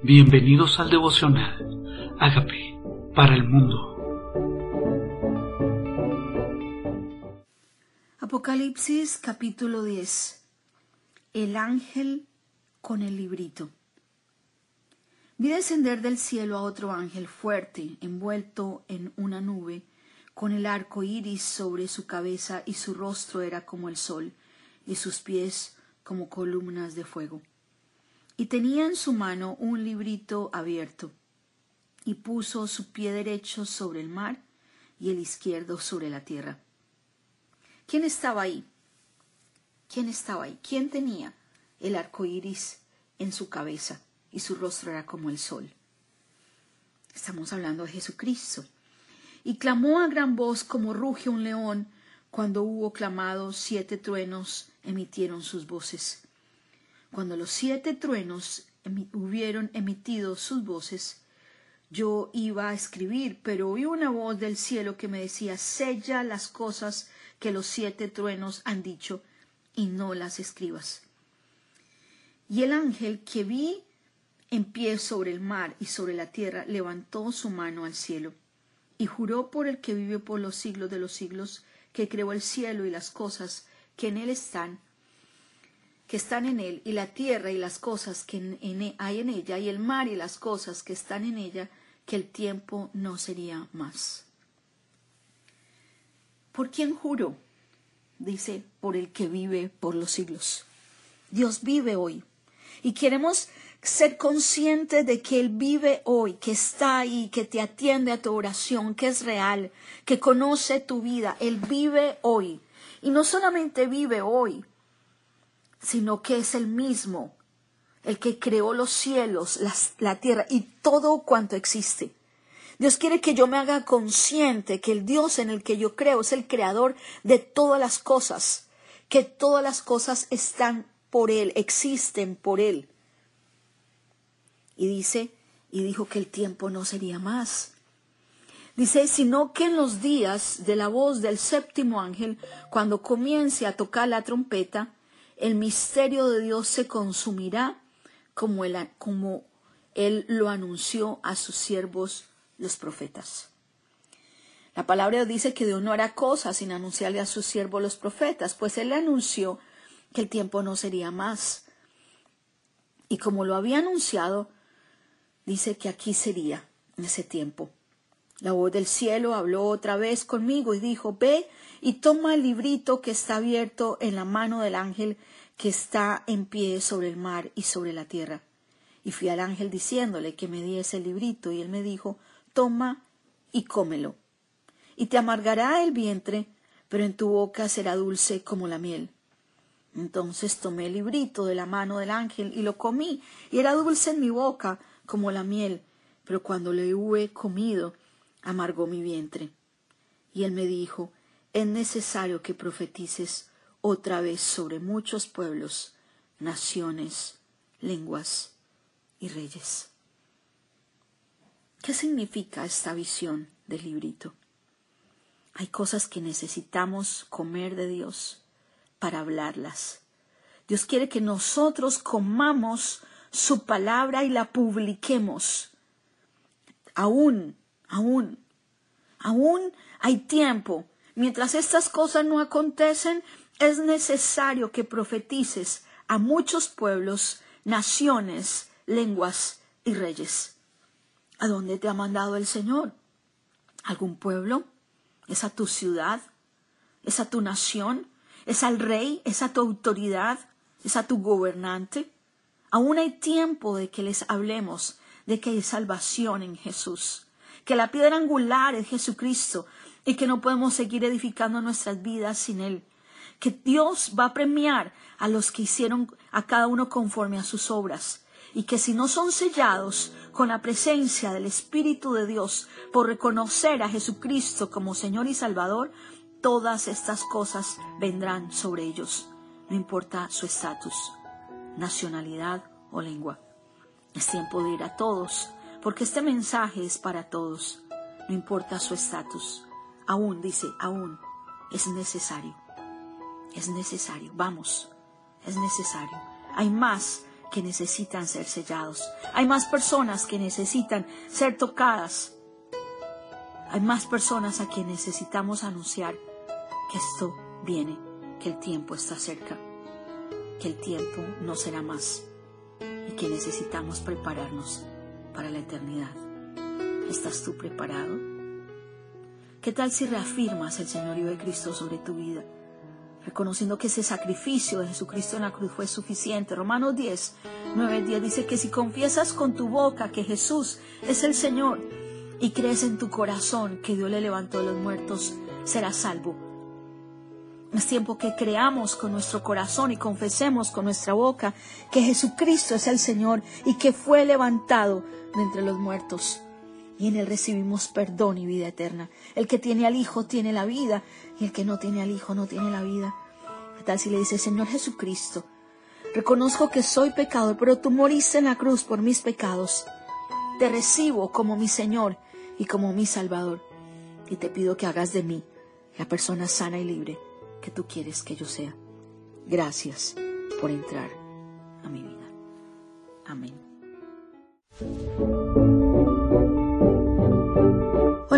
Bienvenidos al devocional. Hágame para el mundo. Apocalipsis capítulo 10. El ángel con el librito. Vi descender del cielo a otro ángel fuerte, envuelto en una nube, con el arco iris sobre su cabeza, y su rostro era como el sol, y sus pies como columnas de fuego y tenía en su mano un librito abierto, y puso su pie derecho sobre el mar y el izquierdo sobre la tierra. ¿Quién estaba ahí? ¿Quién estaba ahí? ¿Quién tenía el arco iris en su cabeza y su rostro era como el sol? Estamos hablando de Jesucristo. Y clamó a gran voz como ruge un león. Cuando hubo clamado, siete truenos emitieron sus voces. Cuando los siete truenos hubieron emitido sus voces, yo iba a escribir, pero oí una voz del cielo que me decía Sella las cosas que los siete truenos han dicho, y no las escribas. Y el ángel que vi en pie sobre el mar y sobre la tierra levantó su mano al cielo, y juró por el que vive por los siglos de los siglos, que creó el cielo y las cosas que en él están, que están en él, y la tierra y las cosas que e, hay en ella, y el mar y las cosas que están en ella, que el tiempo no sería más. ¿Por quién juro? Dice, por el que vive por los siglos. Dios vive hoy. Y queremos ser conscientes de que Él vive hoy, que está ahí, que te atiende a tu oración, que es real, que conoce tu vida. Él vive hoy. Y no solamente vive hoy, sino que es el mismo, el que creó los cielos, la tierra y todo cuanto existe. Dios quiere que yo me haga consciente que el Dios en el que yo creo es el creador de todas las cosas, que todas las cosas están por Él, existen por Él. Y dice, y dijo que el tiempo no sería más. Dice, sino que en los días de la voz del séptimo ángel, cuando comience a tocar la trompeta, el misterio de Dios se consumirá como él, lo anunció a sus siervos los profetas. La palabra dice que Dios no hará cosas sin anunciarle a sus siervos los profetas, pues él anunció que el tiempo no sería más. Y como lo había anunciado, dice que aquí sería ese tiempo. La voz del cielo habló otra vez conmigo y dijo, Ve y toma el librito que está abierto en la mano del ángel que está en pie sobre el mar y sobre la tierra. Y fui al ángel diciéndole que me diese el librito, y él me dijo, Toma y cómelo. Y te amargará el vientre, pero en tu boca será dulce como la miel. Entonces tomé el librito de la mano del ángel y lo comí, y era dulce en mi boca como la miel, pero cuando le hube comido, amargó mi vientre. Y él me dijo, es necesario que profetices otra vez sobre muchos pueblos, naciones, lenguas y reyes. ¿Qué significa esta visión del librito? Hay cosas que necesitamos comer de Dios para hablarlas. Dios quiere que nosotros comamos su palabra y la publiquemos. Aún, aún, aún hay tiempo. Mientras estas cosas no acontecen, es necesario que profetices a muchos pueblos, naciones, lenguas y reyes. ¿A dónde te ha mandado el Señor? ¿Algún pueblo? ¿Es a tu ciudad? ¿Es a tu nación? ¿Es al rey? ¿Es a tu autoridad? ¿Es a tu gobernante? Aún hay tiempo de que les hablemos de que hay salvación en Jesús, que la piedra angular es Jesucristo y que no podemos seguir edificando nuestras vidas sin Él que Dios va a premiar a los que hicieron a cada uno conforme a sus obras, y que si no son sellados con la presencia del Espíritu de Dios por reconocer a Jesucristo como Señor y Salvador, todas estas cosas vendrán sobre ellos, no importa su estatus, nacionalidad o lengua. Es tiempo de ir a todos, porque este mensaje es para todos, no importa su estatus. Aún, dice, aún es necesario es necesario, vamos, es necesario. Hay más que necesitan ser sellados. Hay más personas que necesitan ser tocadas. Hay más personas a quien necesitamos anunciar que esto viene, que el tiempo está cerca, que el tiempo no será más y que necesitamos prepararnos para la eternidad. ¿Estás tú preparado? ¿Qué tal si reafirmas el señorío de Cristo sobre tu vida? reconociendo que ese sacrificio de Jesucristo en la cruz fue suficiente. Romanos 10, 9, 10 dice que si confiesas con tu boca que Jesús es el Señor y crees en tu corazón que Dios le levantó de los muertos, serás salvo. Es tiempo que creamos con nuestro corazón y confesemos con nuestra boca que Jesucristo es el Señor y que fue levantado de entre los muertos. Y en Él recibimos perdón y vida eterna. El que tiene al Hijo tiene la vida y el que no tiene al Hijo no tiene la vida. ¿Qué tal si le dice, Señor Jesucristo, reconozco que soy pecador, pero tú moriste en la cruz por mis pecados. Te recibo como mi Señor y como mi Salvador. Y te pido que hagas de mí la persona sana y libre que tú quieres que yo sea. Gracias por entrar a mi vida. Amén.